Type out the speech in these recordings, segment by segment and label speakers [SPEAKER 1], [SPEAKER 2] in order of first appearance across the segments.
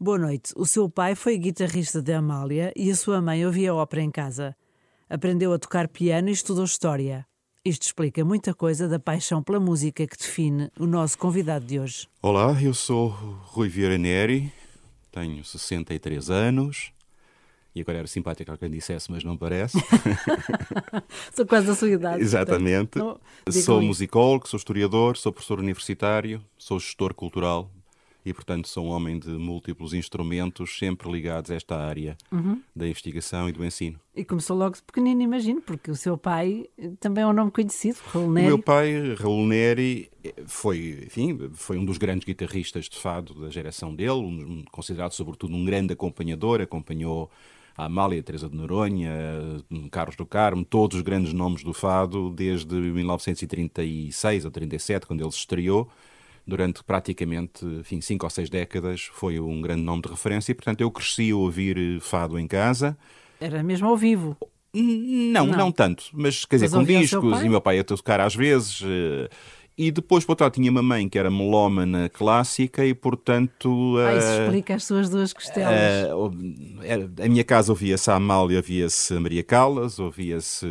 [SPEAKER 1] Boa noite. O seu pai foi guitarrista de Amália e a sua mãe ouvia ópera em casa. Aprendeu a tocar piano e estudou história. Isto explica muita coisa da paixão pela música que define o nosso convidado de hoje.
[SPEAKER 2] Olá, eu sou Rui Vieira Neri, tenho 63 anos. E agora era simpático alguém dissesse, mas não parece.
[SPEAKER 1] sou quase da sua idade.
[SPEAKER 2] Exatamente. Não, sou musicólogo, sou historiador, sou professor universitário, sou gestor cultural e, portanto, sou um homem de múltiplos instrumentos, sempre ligados a esta área uhum. da investigação e do ensino.
[SPEAKER 1] E começou logo de pequenino, imagino, porque o seu pai também é um nome conhecido, Raul Neri.
[SPEAKER 2] O meu pai, Raul Neri, foi, enfim, foi um dos grandes guitarristas de fado da geração dele, um, considerado sobretudo um grande acompanhador, acompanhou a Amália, a Teresa de Noronha, Carlos do Carmo, todos os grandes nomes do fado, desde 1936 a 37, quando ele se estreou durante praticamente enfim, cinco ou seis décadas, foi um grande nome de referência e, portanto, eu cresci a ouvir eh, fado em casa.
[SPEAKER 1] Era mesmo ao vivo?
[SPEAKER 2] Não, não, não tanto, mas quer dizer, mas com discos, e meu pai ia tocar às vezes. Uh, e depois, por outro lado, tinha uma mãe que era melómana clássica e, portanto...
[SPEAKER 1] Ah, isso uh, explica as suas duas costelas. Uh,
[SPEAKER 2] a minha casa ouvia-se a Amália, ouvia-se a Maria Callas, ouvia-se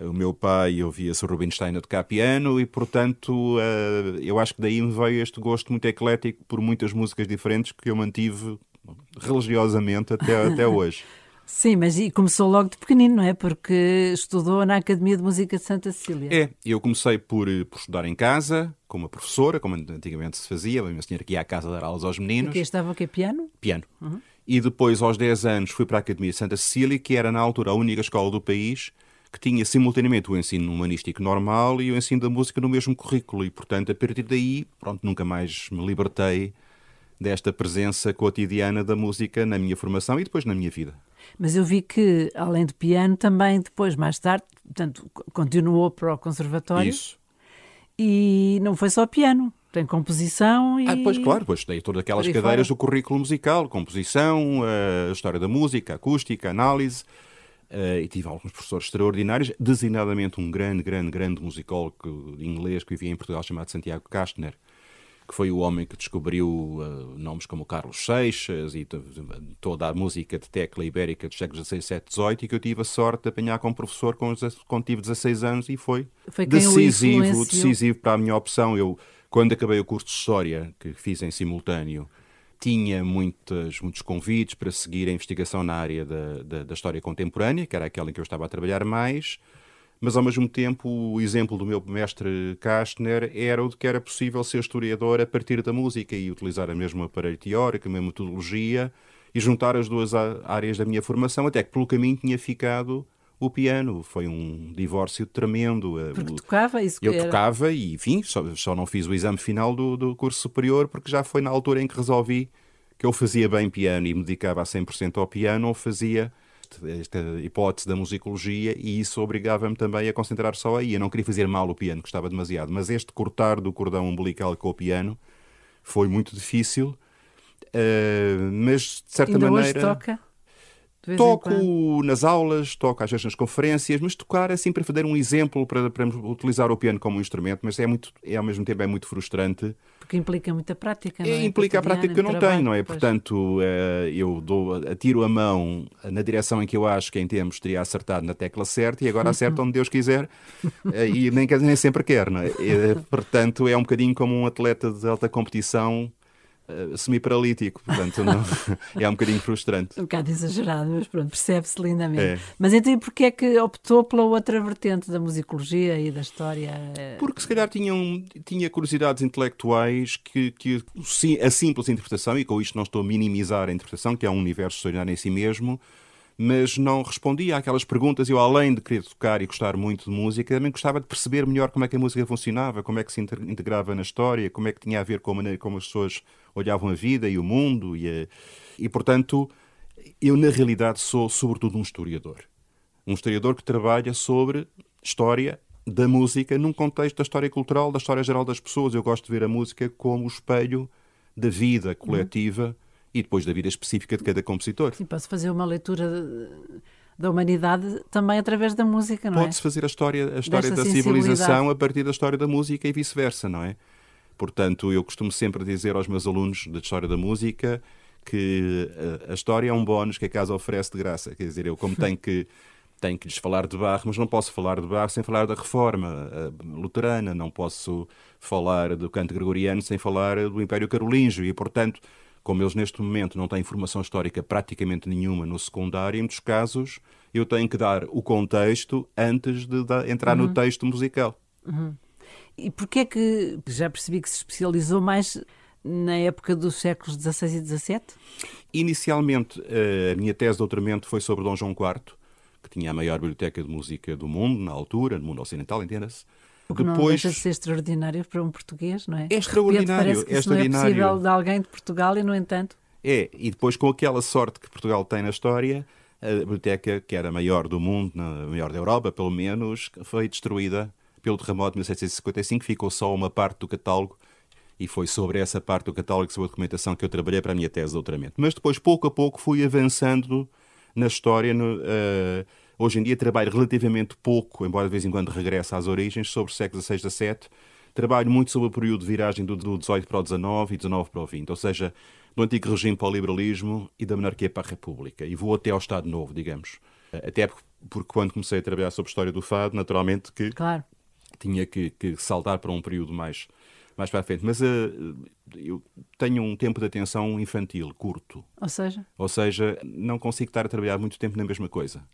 [SPEAKER 2] o meu pai, ouvia-se o Rubinstein a tocar piano e, portanto, uh, eu acho que daí me veio este gosto muito eclético por muitas músicas diferentes que eu mantive religiosamente até, até hoje.
[SPEAKER 1] Sim, mas e começou logo de pequenino, não é? Porque estudou na Academia de Música de Santa Cecília.
[SPEAKER 2] É, eu comecei por, eh, por estudar em casa, com uma professora, como antigamente se fazia, uma senhora que ia à casa dar aulas aos meninos.
[SPEAKER 1] E que estava o quê? Piano?
[SPEAKER 2] Piano. Uhum. E depois, aos 10 anos, fui para a Academia de Santa Cecília, que era na altura a única escola do país que tinha simultaneamente o ensino humanístico normal e o ensino da música no mesmo currículo. E, portanto, a partir daí, pronto, nunca mais me libertei desta presença cotidiana da música na minha formação e depois na minha vida.
[SPEAKER 1] Mas eu vi que, além de piano, também depois, mais tarde, portanto, continuou para o conservatório.
[SPEAKER 2] Isso.
[SPEAKER 1] E não foi só piano, tem composição e...
[SPEAKER 2] Ah, pois claro, pois dei todas aquelas cadeiras fora. do currículo musical, composição, a história da música, acústica, análise, uh, e tive alguns professores extraordinários, designadamente um grande, grande, grande musicólogo inglês que vivia em Portugal chamado Santiago Kastner, que foi o homem que descobriu uh, nomes como Carlos Seixas e toda a música de tecla ibérica dos séculos XVI, XVII, XVIII e que eu tive a sorte de apanhar como professor quando, quando tive 16 anos e foi,
[SPEAKER 1] foi
[SPEAKER 2] decisivo, decisivo para a minha opção. Eu, quando acabei o curso de História, que fiz em simultâneo, tinha muitos, muitos convites para seguir a investigação na área da, da, da história contemporânea, que era aquela em que eu estava a trabalhar mais, mas ao mesmo tempo o exemplo do meu mestre Kastner era o de que era possível ser historiador a partir da música e utilizar a mesma aparelho teórico, a mesma metodologia e juntar as duas áreas da minha formação, até que pelo caminho tinha ficado o piano. Foi um divórcio tremendo.
[SPEAKER 1] Porque tocava isso
[SPEAKER 2] Eu tocava e, enfim, só, só não fiz o exame final do, do curso superior porque já foi na altura em que resolvi que eu fazia bem piano e me dedicava a 100% ao piano ou fazia esta hipótese da musicologia e isso obrigava-me também a concentrar só aí. Eu não queria fazer mal o piano, gostava demasiado, mas este cortar do cordão umbilical com o piano foi muito difícil, uh, mas de certa
[SPEAKER 1] Ainda
[SPEAKER 2] maneira.
[SPEAKER 1] Hoje toca?
[SPEAKER 2] Toco nas aulas, toco às vezes nas conferências, mas tocar é sempre fazer um exemplo para, para utilizar o piano como um instrumento, mas é, muito, é ao mesmo tempo é muito frustrante.
[SPEAKER 1] Porque implica muita prática, não é?
[SPEAKER 2] Implica a prática que eu não trabalho, tenho, não é? Pois. Portanto, eh, eu dou, atiro a mão na direção em que eu acho que em tempos teria acertado na tecla certa e agora acerta onde Deus quiser eh, e nem, nem sempre quer, não é? Portanto, é um bocadinho como um atleta de alta competição uh, semi-paralítico, portanto não, é um bocadinho frustrante.
[SPEAKER 1] Um bocado exagerado, mas pronto, percebe-se lindamente. É. Mas então e porquê é que optou pela outra vertente da musicologia e da história?
[SPEAKER 2] Porque se calhar tinha, um, tinha curiosidades intelectuais que, que a simples interpretação, e com isto não estou a minimizar a interpretação, que é um universo extraordinário em si mesmo, mas não respondia àquelas perguntas. Eu, além de querer tocar e gostar muito de música, também gostava de perceber melhor como é que a música funcionava, como é que se integrava na história, como é que tinha a ver com a maneira como as pessoas olhavam a vida e o mundo. E, a... e portanto, eu, na realidade, sou sobretudo um historiador. Um historiador que trabalha sobre história da música num contexto da história cultural, da história geral das pessoas. Eu gosto de ver a música como o espelho da vida coletiva. Uhum e depois da vida específica de cada compositor.
[SPEAKER 1] Sim, posso fazer uma leitura da humanidade também através da música, não
[SPEAKER 2] Pode é? Pode-se fazer a história, a história da civilização a partir da história da música e vice-versa, não é? Portanto, eu costumo sempre dizer aos meus alunos da história da música que a, a história é um bónus que a casa oferece de graça. Quer dizer, eu como tenho que tenho que lhes falar de Barro, mas não posso falar de Barro sem falar da reforma luterana, não posso falar do canto gregoriano sem falar do Império Carolíngio e, portanto, como eles neste momento não têm formação histórica praticamente nenhuma no secundário, em muitos casos eu tenho que dar o contexto antes de entrar uhum. no texto musical.
[SPEAKER 1] Uhum. E porquê é que já percebi que se especializou mais na época dos séculos XVI e XVII?
[SPEAKER 2] Inicialmente, eh, a minha tese de doutoramento foi sobre Dom João IV, que tinha a maior biblioteca de música do mundo, na altura, no mundo ocidental, entenda-se.
[SPEAKER 1] O que Depois, não deixa de ser extraordinário para um português, não é?
[SPEAKER 2] É extraordinário.
[SPEAKER 1] Parece que
[SPEAKER 2] é extraordinário.
[SPEAKER 1] não é possível de alguém de Portugal e, no entanto...
[SPEAKER 2] É, e depois com aquela sorte que Portugal tem na história, a biblioteca, que era a maior do mundo, a maior da Europa, pelo menos, foi destruída pelo terremoto de 1755, ficou só uma parte do catálogo e foi sobre essa parte do catálogo, sobre a documentação que eu trabalhei para a minha tese de doutoramento. Mas depois, pouco a pouco, fui avançando na história, no, uh, Hoje em dia trabalho relativamente pouco, embora de vez em quando regresse às origens, sobre o século XVI e XVII. Trabalho muito sobre o período de viragem do, do 18 para o 19 e 19 para o 20, ou seja, do antigo regime para o liberalismo e da monarquia para a república. E vou até ao Estado Novo, digamos. Até porque, porque quando comecei a trabalhar sobre a história do fado, naturalmente que
[SPEAKER 1] claro.
[SPEAKER 2] tinha que, que saltar para um período mais mais para a frente. Mas uh, eu tenho um tempo de atenção infantil, curto.
[SPEAKER 1] Ou seja?
[SPEAKER 2] Ou seja, não consigo estar a trabalhar muito tempo na mesma coisa.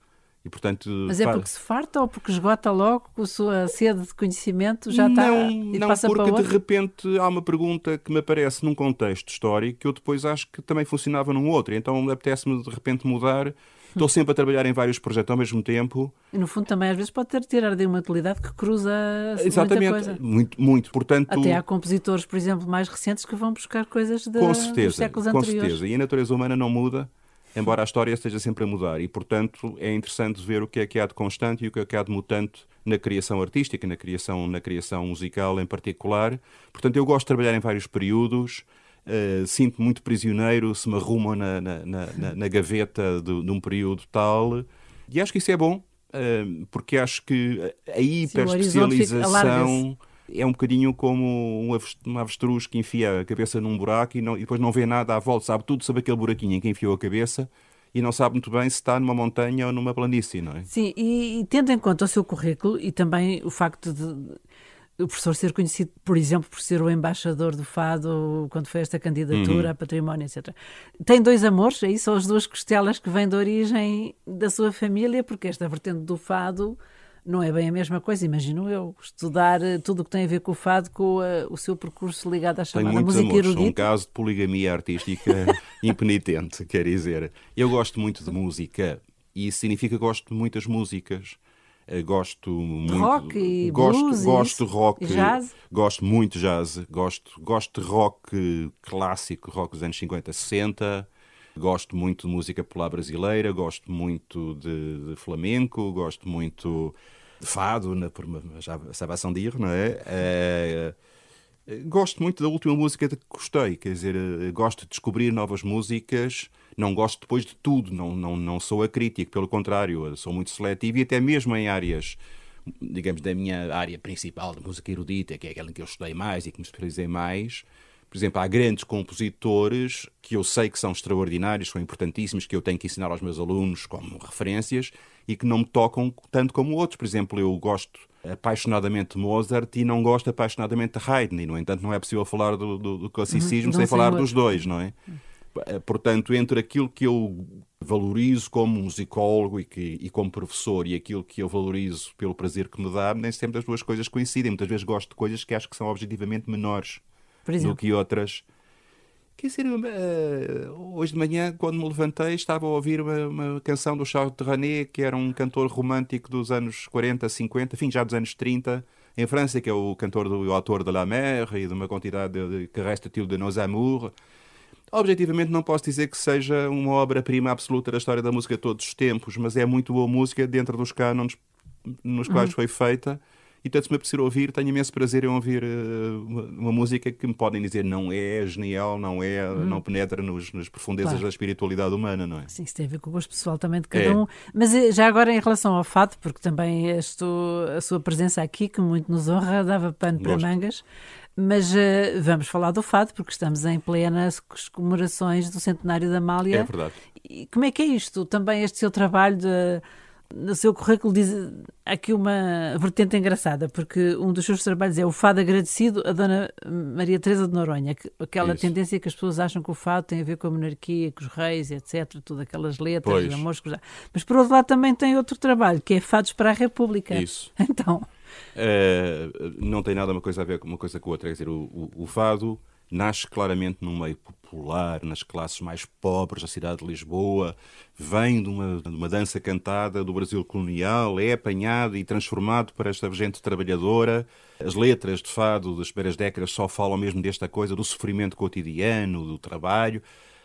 [SPEAKER 2] E, portanto,
[SPEAKER 1] Mas é porque se farta ou porque esgota logo a sua sede de conhecimento já
[SPEAKER 2] não,
[SPEAKER 1] está
[SPEAKER 2] e não, passa porque para de repente há uma pergunta que me aparece num contexto histórico que eu depois acho que também funcionava num outro. Então apetece-me de repente mudar. Estou sempre a trabalhar em vários projetos ao mesmo tempo.
[SPEAKER 1] E no fundo também às vezes pode ter tirar de uma utilidade que cruza
[SPEAKER 2] Exatamente,
[SPEAKER 1] muita coisa.
[SPEAKER 2] muito, muito. Portanto,
[SPEAKER 1] Até há compositores, por exemplo, mais recentes que vão buscar coisas de, com certeza, dos séculos
[SPEAKER 2] com
[SPEAKER 1] anteriores.
[SPEAKER 2] Com certeza, e a natureza humana não muda embora a história esteja sempre a mudar. E, portanto, é interessante ver o que é que há de constante e o que é que há de mutante na criação artística, na criação, na criação musical em particular. Portanto, eu gosto de trabalhar em vários períodos. Uh, sinto muito prisioneiro se me arrumam na, na, na, na gaveta de, de, um período tal. E acho que isso é bom, uh, porque acho que a hiperespecialização é um bocadinho como um avestruz que enfia a cabeça num buraco e, não, e depois não vê nada à volta, sabe tudo sobre aquele buraquinho em que enfiou a cabeça e não sabe muito bem se está numa montanha ou numa planície, não é?
[SPEAKER 1] Sim, e, e tendo em conta o seu currículo e também o facto de o professor ser conhecido, por exemplo, por ser o embaixador do Fado quando foi esta candidatura uhum. a património, etc. Tem dois amores, aí são as duas costelas que vêm da origem da sua família, porque esta vertente do Fado não é bem a mesma coisa, imagino eu. Estudar eh, tudo o que tem a ver com o fado, com uh, o seu percurso ligado à chamada
[SPEAKER 2] Tenho
[SPEAKER 1] música
[SPEAKER 2] amores,
[SPEAKER 1] erudita.
[SPEAKER 2] um caso de poligamia artística impenitente, quer dizer. Eu gosto muito de música e isso significa que gosto de muitas músicas. Eh, gosto muito
[SPEAKER 1] rock e
[SPEAKER 2] gosto,
[SPEAKER 1] blues
[SPEAKER 2] gosto
[SPEAKER 1] de
[SPEAKER 2] rock,
[SPEAKER 1] jazz.
[SPEAKER 2] gosto muito de jazz, gosto, gosto de rock clássico, rock dos anos 50, 60. Gosto muito de música popular brasileira, gosto muito de, de flamenco, gosto muito de fado, na, por uma salvação de ir, não é? é? Gosto muito da última música de que gostei, quer dizer, eh, gosto de descobrir novas músicas, não gosto depois de tudo, não, não, não sou acrítico, pelo contrário, sou muito seletivo e até mesmo em áreas, digamos, da minha área principal de música erudita, que é aquela em que eu estudei mais e que me especializei mais, por exemplo, há grandes compositores que eu sei que são extraordinários, são importantíssimos, que eu tenho que ensinar aos meus alunos como referências e que não me tocam tanto como outros. Por exemplo, eu gosto apaixonadamente de Mozart e não gosto apaixonadamente de Haydn. E, no entanto, não é possível falar do, do, do classicismo uhum, sem falar dos dois, não é? Eh, portanto, entre aquilo que eu valorizo como musicólogo e, que, e como professor e aquilo que eu valorizo pelo prazer que me dá, nem sempre as duas coisas coincidem. Muitas vezes gosto de coisas que acho que são objetivamente menores do que outras. Quer dizer, uh, hoje de manhã, quando me levantei, estava a ouvir uma, uma canção do Charles Trenet, que era um cantor romântico dos anos 40, 50, enfim, já dos anos 30, em França, que é o cantor do autor de La Mer e de uma quantidade de, que resta-til de Nos Amours. Objetivamente, não posso dizer que seja uma obra-prima absoluta da história da música de todos os tempos, mas é muito boa música dentro dos cânones nos quais uhum. foi feita e tanto se me apetecer ouvir, tenho imenso prazer em ouvir uh, uma, uma, música que me podem dizer não é genial, não é, hum. não penetra nos, nas profundezas claro. da espiritualidade humana, não é?
[SPEAKER 1] Sim, isso tem a ver com o gosto pessoal também de cada é. um. Mas eh, já agora em relação ao fado, porque também estou, a sua presença aqui, que muito nos honra, dava pano para mangas. Mas uh, vamos falar do fado, porque estamos em plenas comemorações do centenário da Amália.
[SPEAKER 2] É verdade.
[SPEAKER 1] E como é que é isto? Também este seu trabalho de no seu currículo diz aqui uma vertente engraçada, porque um dos seus trabalhos é o fado agradecido a Dona Maria Teresa de Noronha, aquela Isso. tendência que as pessoas acham que o fado tem a ver com a monarquia, com os reis, etc, todas aquelas letras, pois. amores, mas por outro lado também tem outro trabalho, que é fados para a República.
[SPEAKER 2] Isso.
[SPEAKER 1] Então,
[SPEAKER 2] uh, não tem nada uma coisa a ver com uma coisa com outra, quer dizer, o, o, o fado nasce claramente num meio popular, nas classes mais pobres da cidade de Lisboa, vem de uma, de uma dança cantada do Brasil colonial, é apanhado e transformado para esta gente trabalhadora. As letras de fado das primeiras décadas só falam mesmo desta coisa do sofrimento cotidiano, do trabalho.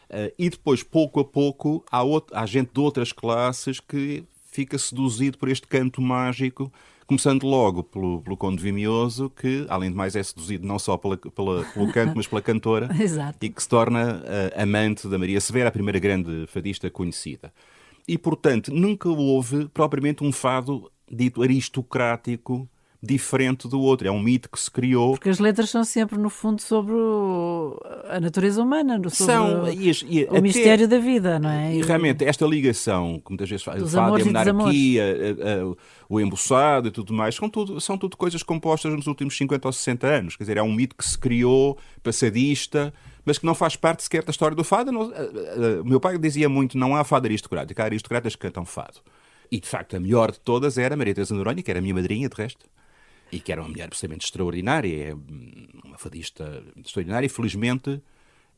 [SPEAKER 2] Uh, e depois, pouco a pouco, há, outro, há gente de outras classes que fica seduzido por este canto mágico Começando logo pelo, pelo Conde Vimioso, que, além de mais, é seduzido não só pela, pela, pelo canto, mas pela cantora.
[SPEAKER 1] Exato.
[SPEAKER 2] E que se torna uh, amante da Maria Severa, a primeira grande fadista conhecida. E, portanto, nunca houve propriamente um fado dito aristocrático diferente do outro. É um mito que se criou.
[SPEAKER 1] Porque as letras são sempre, no fundo, sobre o... a natureza humana, sobre são, e as, e o até, mistério da vida, não é?
[SPEAKER 2] E realmente, esta ligação, que muitas vezes faz, o fado, a monarquia, a, a, o embuçado e tudo mais, são tudo, são tudo coisas compostas nos últimos 50 ou 60 anos. Quer dizer, é um mito que se criou, passadista, mas que não faz parte sequer da história do fado. O meu pai dizia muito: não há fado aristocrático, há aristocratas que cantam fado. E de facto, a melhor de todas era Maria Teresa Noronha, que era a minha madrinha, de resto e que era uma mulher absolutamente extraordinária, é uma fadista extraordinária, e felizmente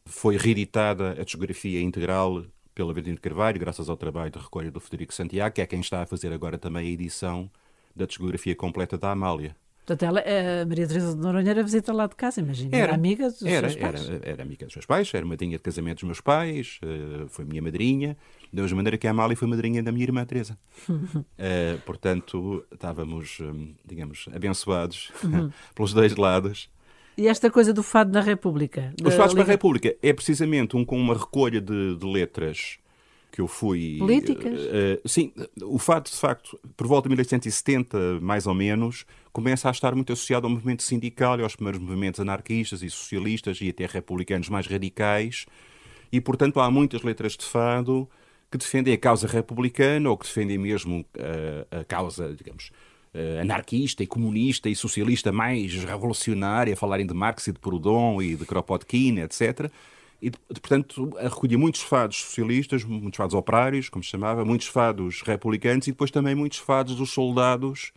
[SPEAKER 2] foi reeditada a discografia integral pela Verdinho Carvalho, graças ao trabalho de recolha do Federico Santiago, que é quem está a fazer agora também a edição da discografia completa da Amália.
[SPEAKER 1] Portanto, ela, a Maria Teresa de Noronha era visita lá de casa, imagina. Era, era amiga dos
[SPEAKER 2] era,
[SPEAKER 1] seus pais.
[SPEAKER 2] Era, era amiga dos meus pais, era madrinha de casamento dos meus pais, uh, foi minha madrinha, da mesma maneira que a Amália foi madrinha da minha irmã Teresa. uh, portanto, estávamos, um, digamos, abençoados uhum. pelos dois lados.
[SPEAKER 1] E esta coisa do fado na República?
[SPEAKER 2] Os fados para a República é precisamente um com uma recolha de, de letras que eu fui.
[SPEAKER 1] Políticas? Uh,
[SPEAKER 2] sim, o fato, de facto, por volta de 1870, mais ou menos, começa a estar muito associado ao movimento sindical e aos primeiros movimentos anarquistas e socialistas e até republicanos mais radicais. E, portanto, há muitas letras de fado que defendem a causa republicana ou que defendem mesmo uh, a causa, digamos, uh, anarquista e comunista e socialista mais revolucionária, falarem de Marx e de Proudhon e de Kropotkin, etc e, portanto, recolhia muitos fados socialistas, muitos fados operários, como se chamava, muitos fados republicanos e depois também muitos fados dos soldados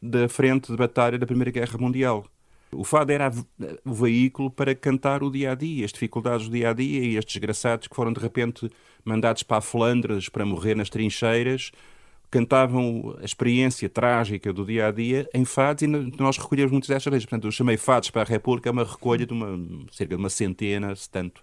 [SPEAKER 2] da frente de batalha da Primeira Guerra Mundial. O fado era o veículo para cantar o dia a dia, as dificuldades do dia a dia e estes desgraçados que foram de repente mandados para a Flandres para morrer nas trincheiras cantavam a experiência trágica do dia a dia em fados e nós recolhemos muitas destas vezes. Portanto, eu chamei Fados para a República, é uma recolha de uma, cerca de uma centena, se tanto,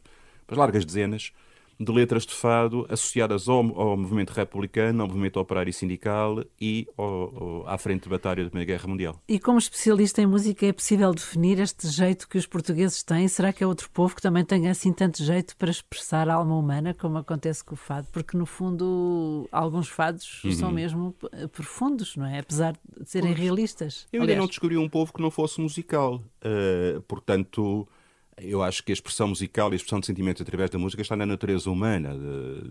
[SPEAKER 2] mas largas dezenas, de letras de fado associadas ao, ao movimento republicano, ao movimento operário e sindical e ao, ao, à frente de batalha da Primeira Guerra Mundial.
[SPEAKER 1] E como especialista em música, é possível definir este jeito que os portugueses têm? Será que é outro povo que também tem assim tanto jeito para expressar a alma humana, como acontece com o fado? Porque, no fundo, alguns fados uhum. são mesmo profundos, não é? Apesar de serem pois. realistas.
[SPEAKER 2] Eu ainda não descobri um povo que não fosse musical. Uh, portanto eu acho que a expressão musical e a expressão de sentimentos através da música está na natureza humana,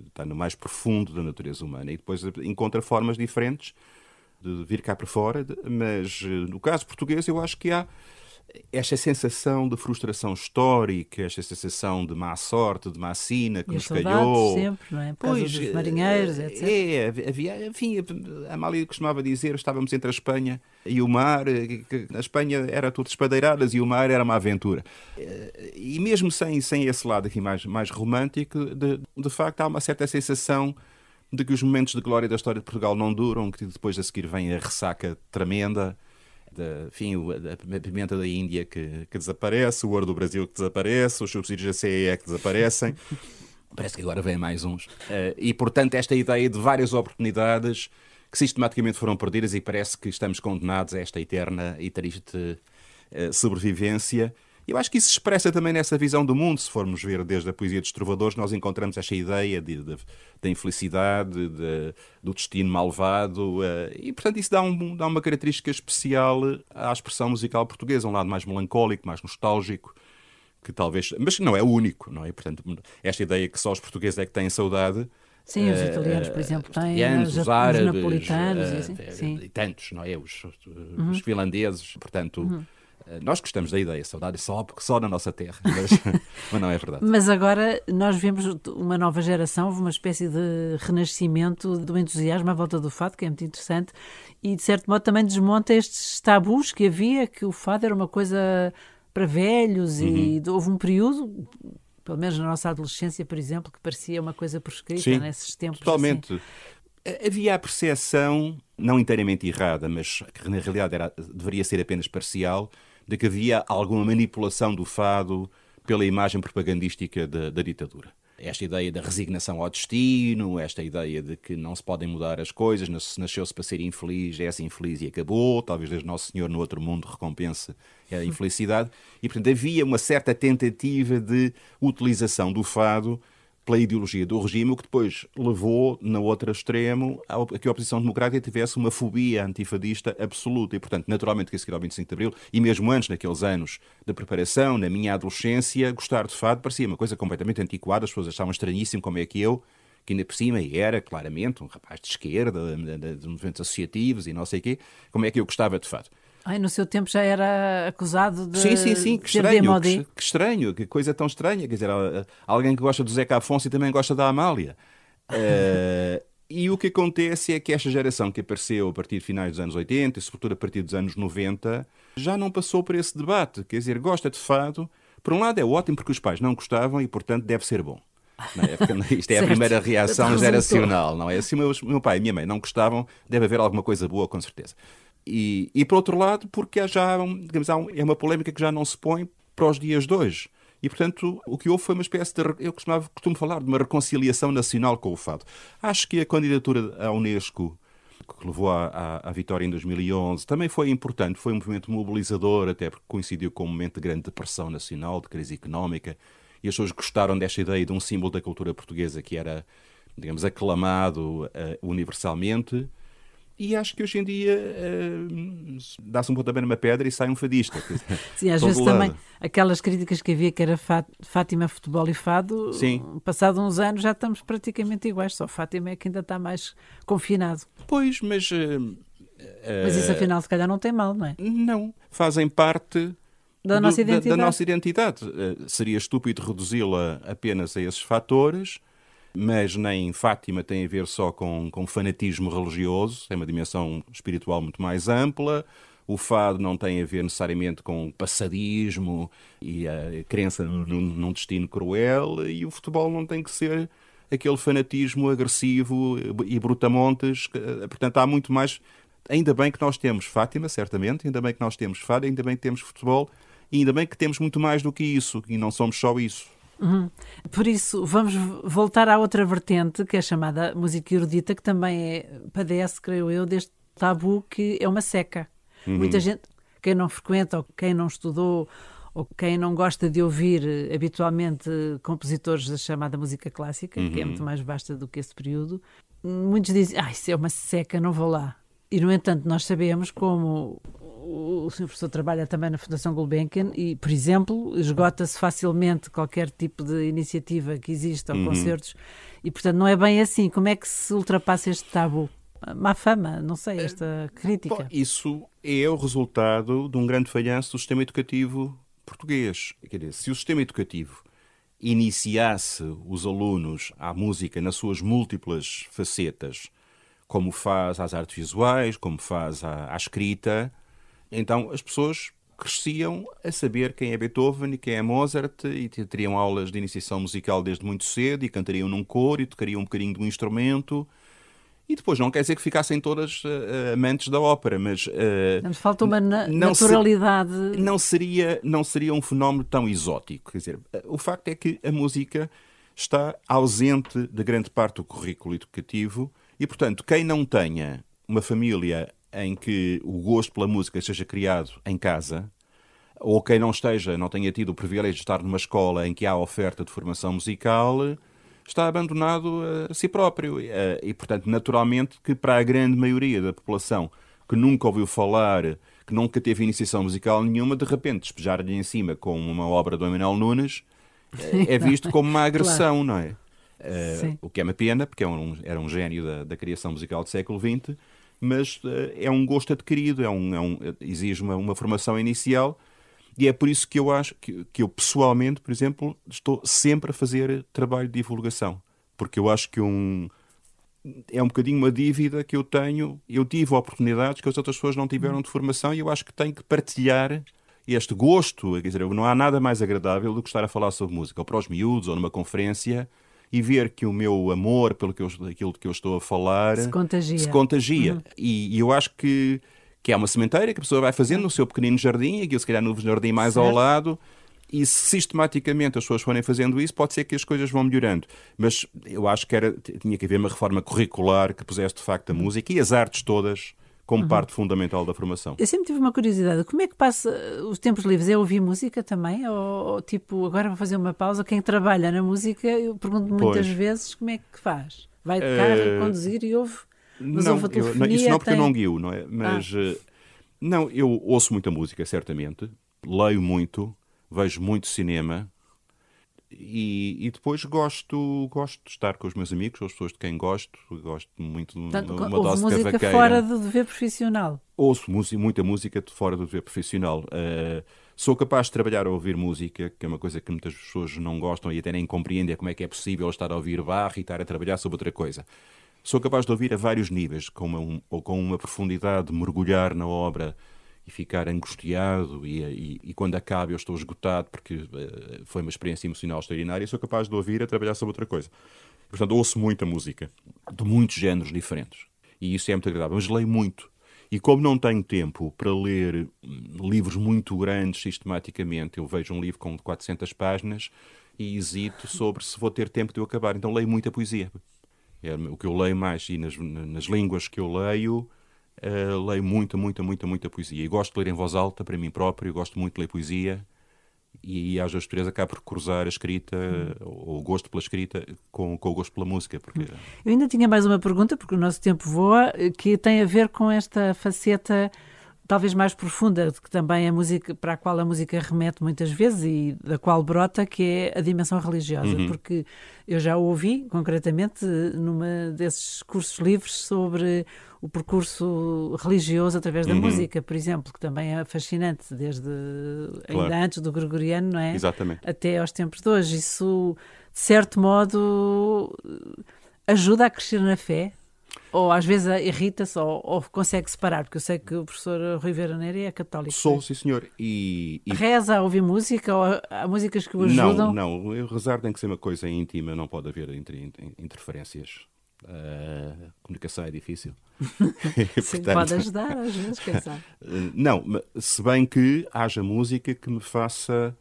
[SPEAKER 2] está no mais profundo da natureza humana. E depois encontra formas diferentes de vir cá para fora, mas eh, no caso português eu acho que há esta sensação de frustração histórica, esta sensação de má sorte, de má sina que e nos calhou.
[SPEAKER 1] sempre, não é? Por pois, dos marinheiros,
[SPEAKER 2] eh,
[SPEAKER 1] etc.
[SPEAKER 2] É, havia, enfim, a Amália costumava dizer, estávamos entre a Espanha e o mar, eh, que a Espanha era tudo espadeiradas e o mar era uma aventura. Eh, e mesmo sem, sem esse lado aqui mais, mais romântico, de, de facto há uma certa sensação de que os momentos de glória da história de Portugal não duram, que depois a seguir vem a ressaca tremenda da, enfim, a pimenta da Índia que, que, desaparece, o ouro do Brasil que desaparece, os subsídios da CEE que desaparecem. Parece que agora vêm mais uns. Uh, e, portanto, esta ideia de várias oportunidades que sistematicamente foram perdidas e parece que estamos condenados a esta eterna e triste uh, sobrevivência. Eu acho que isso se expressa também nessa visão do mundo. Se formos ver desde a poesia dos trovadores, nós encontramos esta ideia de, de, da infelicidade, de, do destino malvado, uh, e portanto isso dá, um, dá uma característica especial à expressão musical portuguesa, um lado mais melancólico, mais nostálgico, que talvez. Mas não é o único, não é? Portanto, esta ideia que só os portugueses é que têm saudade.
[SPEAKER 1] Sim, os eh, italianos, por exemplo, têm os, os árabes, os napolitanos uh, e, assim.
[SPEAKER 2] Sim. e tantos, não é? Os, os, uhum. finlandeses, portanto. Uhum. Nós gostamos da ideia, saudade só, só na nossa terra, mas, mas, não é verdade.
[SPEAKER 1] Mas agora nós vemos uma nova geração, uma espécie de renascimento do entusiasmo à volta do fado, que é muito interessante, e de certo modo também desmonta estes tabus que havia, que o fado era uma coisa para velhos uhum. e houve um período, pelo menos na nossa adolescência, por exemplo, que parecia uma coisa prescrita Sim, nesses tempos.
[SPEAKER 2] Totalmente.
[SPEAKER 1] Assim.
[SPEAKER 2] Havia a percepção, não inteiramente errada, mas que na realidade era, deveria ser apenas parcial, de que havia alguma manipulação do fado pela imagem propagandística da, da ditadura. Esta ideia da resignação ao destino, esta ideia de que não se podem mudar as coisas, nasceu-se para ser infeliz, é assim infeliz e acabou, talvez desde Nosso Senhor no outro mundo recompense a infelicidade, e portanto havia uma certa tentativa de utilização do fado pela ideologia do regime, o que depois levou, no outro extremo, a que a oposição democrática tivesse uma fobia antifadista absoluta. E, portanto, naturalmente que a seguir ao 25 de Abril, e mesmo antes, naqueles anos de preparação, na minha adolescência, gostar de fado parecia uma coisa completamente antiquada, as pessoas achavam estranhíssimo como é que eu, que ainda por cima era claramente um rapaz de esquerda, de movimentos associativos e não sei o quê, como é que eu gostava de fado.
[SPEAKER 1] Ai, no seu tempo já era acusado de
[SPEAKER 2] sim, sim, sim, que estranho, que, que, estranho, que coisa tão estranha. Quer dizer, alguém que gosta do Zeca Afonso e também gosta da Amália. uh, e o que acontece é que esta geração que apareceu a partir de finais dos anos 80 e sobretudo a partir dos anos 90 já não passou por esse debate. Quer dizer, gosta de fado. Por um lado é ótimo porque os pais não gostavam e, portanto, deve ser bom. É? Isto é a primeira reação geracional, não é? Se o meu, meu pai e minha mãe não gostavam, deve haver alguma coisa boa, com certeza. E, e por outro lado, porque já digamos, é uma polémica que já não se põe para os dias de hoje. E, portanto, o que houve foi uma espécie de. Eu costumava, costumo falar de uma reconciliação nacional com o fado. Acho que a candidatura à Unesco, que levou à, à, vitória em 2011, também foi importante. Foi um movimento mobilizador, até porque coincidiu com um momento de grande depressão nacional, de crise económica. E as pessoas gostaram desta ideia de um símbolo da cultura portuguesa que era, digamos, aclamado uh, universalmente. E acho que hoje em dia uh, dá-se um pontapé numa pedra e sai um fadista.
[SPEAKER 1] Sim, às vezes também aquelas críticas que havia que era Fátima Futebol e Fado, Sim. passado uns anos já estamos praticamente iguais, só Fátima é que ainda está mais confinado.
[SPEAKER 2] Pois, mas. Uh,
[SPEAKER 1] mas isso afinal se calhar não tem mal, não é?
[SPEAKER 2] Não, fazem parte da, do, nossa, identidade. Da, da nossa identidade. Uh, seria estúpido reduzi-la apenas a esses fatores mas nem Fátima tem a ver só com, com fanatismo religioso, tem uma dimensão espiritual muito mais ampla. O fado não tem a ver necessariamente com passadismo e a crença num, num destino cruel, e o futebol não tem que ser aquele fanatismo agressivo e brutamontes. Portanto, há muito mais. Ainda bem que nós temos Fátima, certamente, ainda bem que nós temos fado, ainda bem que temos futebol, e ainda bem que temos muito mais do que isso, e não somos só isso.
[SPEAKER 1] Uhum. Por isso, vamos voltar à outra vertente, que é chamada música erudita, que também é, padece, creio eu, deste tabu que é uma seca. Uhum. Muita gente, quem não frequenta ou quem não estudou ou quem não gosta de ouvir eh, habitualmente compositores da chamada música clássica, uhum. que é uhum. muito mais vasta do que esse período, muitos dizem, ah, isso é uma seca, não vou lá. E, no entanto, nós sabemos como o Sr. Professor trabalha também na Fundação Gulbenkian e, por exemplo, esgota-se facilmente qualquer tipo de iniciativa que exista ou uhum. concertos e, portanto, não é bem assim. Como é que se ultrapassa este tabu? Má fama, não sei, é, esta crítica. Bom,
[SPEAKER 2] isso é o resultado de um grande falhanço do sistema educativo português. Quer dizer, se o sistema educativo iniciasse os alunos à música nas suas múltiplas facetas, como faz às artes visuais, como faz à, à escrita, então as pessoas cresciam a saber quem é Beethoven e quem é Mozart e teriam aulas de iniciação musical desde muito cedo e cantariam num coro e tocariam um bocadinho de um instrumento. E depois não quer dizer que ficassem todas uh, amantes da ópera, mas uh,
[SPEAKER 1] falta uma na naturalidade.
[SPEAKER 2] Se, não seria não seria um fenómeno tão exótico. Quer dizer, o facto é que a música está ausente de grande parte do currículo educativo e, portanto, quem não tenha uma família em que o gosto pela música seja criado em casa, ou quem não esteja, não tenha tido o privilégio de estar numa escola em que há oferta de formação musical, está abandonado a si próprio. E, portanto, naturalmente, que para a grande maioria da população que nunca ouviu falar, que nunca teve iniciação musical nenhuma, de repente despejar-lhe em cima com uma obra do Emanuel Nunes é visto como uma agressão, claro. não é? Uh, o que é uma pena, porque é um, era um gênio da, da, criação musical do século XX, mas uh, é um gosto adquirido, é um, é um, exige uma, uma, formação inicial, e é por isso que eu acho que, que eu pessoalmente, por exemplo, estou sempre a fazer trabalho de divulgação, porque eu acho que um, é um bocadinho uma dívida que eu tenho. Eu tive oportunidades que as outras pessoas não tiveram de formação e eu acho que tenho que partilhar este gosto. Quer dizer, não há nada mais agradável do que estar a falar sobre música, ou para os miúdos, ou numa conferência, e ver que o meu amor pelo que eu, aquilo que eu estou a falar
[SPEAKER 1] se contagia.
[SPEAKER 2] Se contagia. Uhum. E, e, eu acho que, que é uma sementeira que a pessoa vai fazendo no seu pequenino jardim, aquilo se calhar no jardim mais certo. ao lado, e se sistematicamente as pessoas forem fazendo isso, pode ser que as coisas vão melhorando. Mas eu acho que era, tinha que haver uma reforma curricular que pusesse de facto a música e as artes todas como uhum. parte fundamental da formação.
[SPEAKER 1] Eu sempre tive uma curiosidade, como é que passa os tempos livres? É ouvir música também? Ou, ou tipo, agora vou fazer uma pausa, quem trabalha na música, eu pergunto muitas pois. vezes como é que faz? Vai de carro, uh... conduzir e ouve? Mas
[SPEAKER 2] não,
[SPEAKER 1] ouve
[SPEAKER 2] eu, não, isso não porque tem... eu não guio, não é? Mas, ah. uh, não, eu ouço muita música, certamente, leio muito, vejo muito cinema e, e, depois gosto, gosto de estar com os meus amigos, com as pessoas de quem gosto, gosto muito de uma, uma dose
[SPEAKER 1] música
[SPEAKER 2] cavaqueira.
[SPEAKER 1] fora do dever profissional?
[SPEAKER 2] Ouço música, muita música de fora do dever profissional. Uh, sou capaz de trabalhar a ouvir música, que é uma coisa que muitas pessoas não gostam e até nem compreendem como é que é possível estar a ouvir barra e estar a trabalhar sobre outra coisa. Sou capaz de ouvir a vários níveis, com uma, ou com uma profundidade, de mergulhar na obra ficar angustiado e, e, e, quando acaba eu estou esgotado porque uh, foi uma experiência emocional extraordinária, sou capaz de ouvir a trabalhar sobre outra coisa. Portanto, ouço muita música, de muitos géneros diferentes. E isso é muito agradável. Mas leio muito. E como não tenho tempo para ler hum, livros muito grandes sistematicamente, eu vejo um livro com 400 páginas e hesito sobre se vou ter tempo de eu acabar. Então leio muita poesia. É o que eu leio mais e nas, nas línguas que eu leio, Uh, leio muita, muita, muita, muita poesia. E gosto de ler em voz alta para mim próprio, gosto muito de ler poesia. E, e às vezes três acaba por cruzar a escrita, hum. ou o gosto pela escrita, com, com o gosto pela música. Porque...
[SPEAKER 1] Eu ainda tinha mais uma pergunta, porque o nosso tempo voa, que tem a ver com esta faceta talvez mais profunda, que também a música, para a qual a música remete muitas vezes e da qual brota, que é a dimensão religiosa, uhum. porque eu já ouvi concretamente numa desses cursos livres sobre o percurso religioso através da uhum. música, por exemplo, que também é fascinante, desde claro. ainda antes do gregoriano, não é?
[SPEAKER 2] Exatamente.
[SPEAKER 1] Até aos tempos de hoje. Isso, de certo modo, ajuda a crescer na fé, ou às vezes irrita-se ou, ou, consegue separar, porque eu sei que o professor Rui Neri é católico.
[SPEAKER 2] Sou, sim senhor. E,
[SPEAKER 1] e... Reza a ouvir música ou há músicas que o ajudam?
[SPEAKER 2] Não, não. Rezar tem que ser uma coisa íntima, não pode haver inter, interferências. Uh, comunicação é difícil.
[SPEAKER 1] Sim, Portanto... pode ajudar às vezes, quem sabe.
[SPEAKER 2] não, se bem que haja música que me faça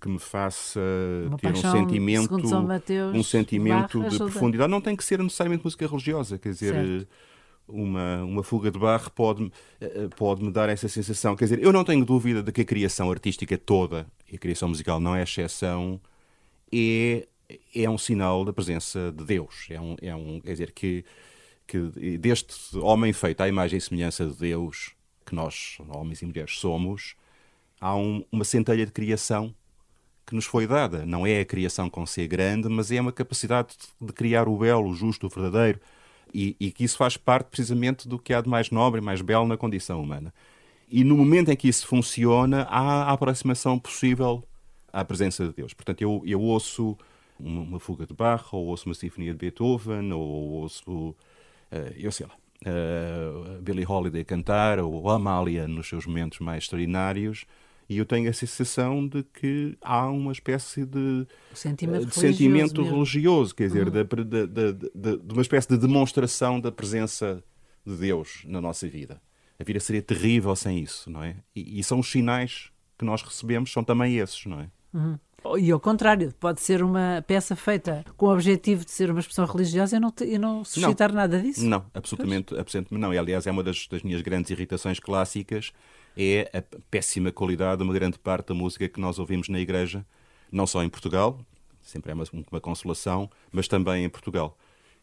[SPEAKER 2] que me faça Uma ter paixão, um sentimento,
[SPEAKER 1] Mateus,
[SPEAKER 2] um sentimento de profundidade. Não tem que ser necessariamente música religiosa, quer dizer, uma, uma fuga de barro pode, eh, pode me dar essa sensação. Quer dizer, eu não tenho dúvida de que a criação artística toda, e a criação musical não é exceção, é, é um sinal da presença de Deus. É um, é um, quer dizer, que, que deste homem feito à imagem e semelhança de Deus, que nós, homens e mulheres, somos, há um, uma centelha de criação que nos foi dada. Não é a criação com ser grande, mas é uma capacidade de criar o belo, o justo, o verdadeiro. E, e, que isso faz parte precisamente do que há de mais nobre mais belo na condição humana. E no momento em que isso funciona, há a aproximação possível à presença de Deus. Portanto, eu, eu ouço uma, uma fuga de Bach, ou ouço uma sinfonia de Beethoven, ou ouço, uh, eu sei lá, uh, Holiday cantar, ou Amália nos seus momentos mais extraordinários, e eu tenho a sensação de que há uma espécie de,
[SPEAKER 1] sentimento,
[SPEAKER 2] de religioso, sentimento religioso, quer dizer, uhum. de, de, de, de, uma espécie de demonstração da presença de Deus na nossa vida. A vida seria terrível sem isso, não é? E, e são os sinais que nós recebemos, são também esses, não é?
[SPEAKER 1] Uhum. E ao contrário, pode ser uma peça feita com o objetivo de ser uma expressão religiosa e não, te, e não suscitar
[SPEAKER 2] não.
[SPEAKER 1] nada disso?
[SPEAKER 2] Não, absolutamente, absolutamente não. E aliás, é uma das, das minhas grandes irritações clássicas é a péssima qualidade de uma grande parte da música que nós ouvimos na igreja, não só em Portugal, sempre é uma, uma consolação, mas também em Portugal.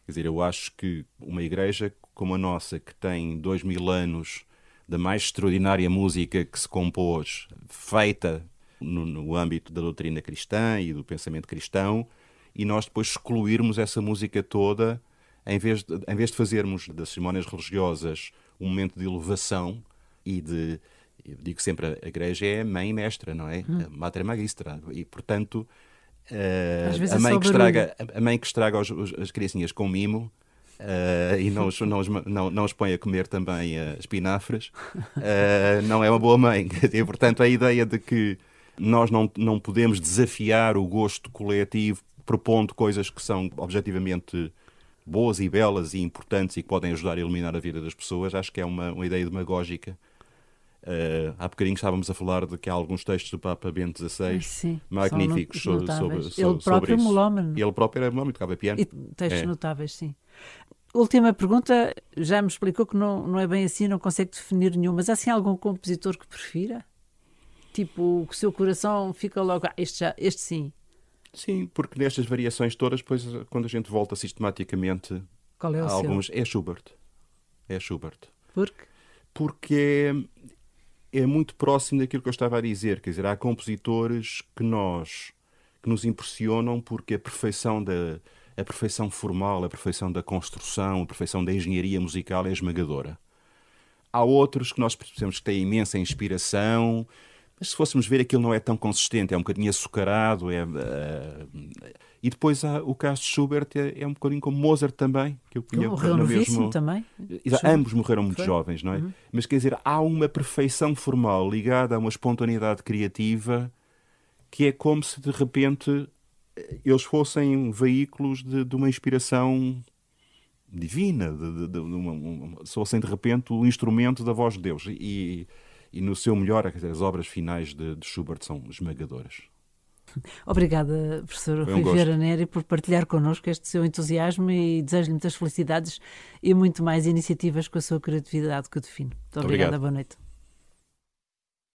[SPEAKER 2] Quer dizer, eu acho que uma igreja como a nossa, que tem dois mil anos da mais extraordinária música que se compôs, feita no, no, âmbito da doutrina cristã e do pensamento cristão, e nós depois excluirmos essa música toda, em vez de, em vez de fazermos das cerimónias religiosas um momento de elevação e de. Eu digo sempre, a igreja é mãe mestra, não é? Hum. Mater magistra. E, portanto, uh, a, mãe é que estraga, a mãe que estraga os, os, as criancinhas com mimo Uh, e não os, não, os, não, não os põe a comer também uh, espinafres, uh, não é uma boa mãe. E, portanto, a ideia de que nós não, não podemos desafiar o gosto coletivo propondo coisas que são objetivamente boas e belas e importantes e que podem ajudar a iluminar a vida das pessoas, acho que é uma, uma ideia demagógica. Uh, há bocadinho estávamos a falar de que há alguns textos do Papa Bento XVI
[SPEAKER 1] Sim,
[SPEAKER 2] magníficos sobre, sobre,
[SPEAKER 1] sobre, Ele próprio
[SPEAKER 2] sobre
[SPEAKER 1] melómano.
[SPEAKER 2] Ele próprio era melómano, tocava piano.
[SPEAKER 1] E textos é. notáveis, sim. Última pergunta, já me explicou que não, não é bem assim, não consegue definir nenhum, mas há assim algum compositor que prefira? Tipo, que o seu coração fica logo, ah, este, já, este sim.
[SPEAKER 2] Sim, porque nestas variações todas, depois, quando a gente volta sistematicamente
[SPEAKER 1] Qual é o
[SPEAKER 2] a alguns,
[SPEAKER 1] seu?
[SPEAKER 2] é Schubert. É Schubert.
[SPEAKER 1] Por quê?
[SPEAKER 2] Porque é, é muito próximo daquilo que eu estava a dizer. Quer dizer, há compositores que nós que nos impressionam porque a perfeição da a perfeição formal, a perfeição da construção, a perfeição da engenharia musical é esmagadora. Há outros que nós percebemos que têm imensa inspiração, mas se fôssemos ver aquilo não é tão consistente, é um bocadinho açucarado. É, uh, e depois há o caso de Schubert, é, é um bocadinho como Mozart também.
[SPEAKER 1] Que eu conheço morreu no mesmo... também.
[SPEAKER 2] Ambos morreram muito Foi? jovens, não é? Uhum. Mas quer dizer, há uma perfeição formal ligada a uma espontaneidade criativa que é como se de repente eles fossem veículos de, de uma inspiração divina, de, de, de uma, uma, fossem de repente o instrumento da voz de Deus. E, e no seu melhor, as obras finais de, de Schubert são esmagadoras.
[SPEAKER 1] Obrigada, professor um Rui Vieira Neri, por partilhar connosco este seu entusiasmo e desejo-lhe muitas felicidades e muito mais iniciativas com a sua criatividade que o define. Muito obrigada, Obrigado. boa noite.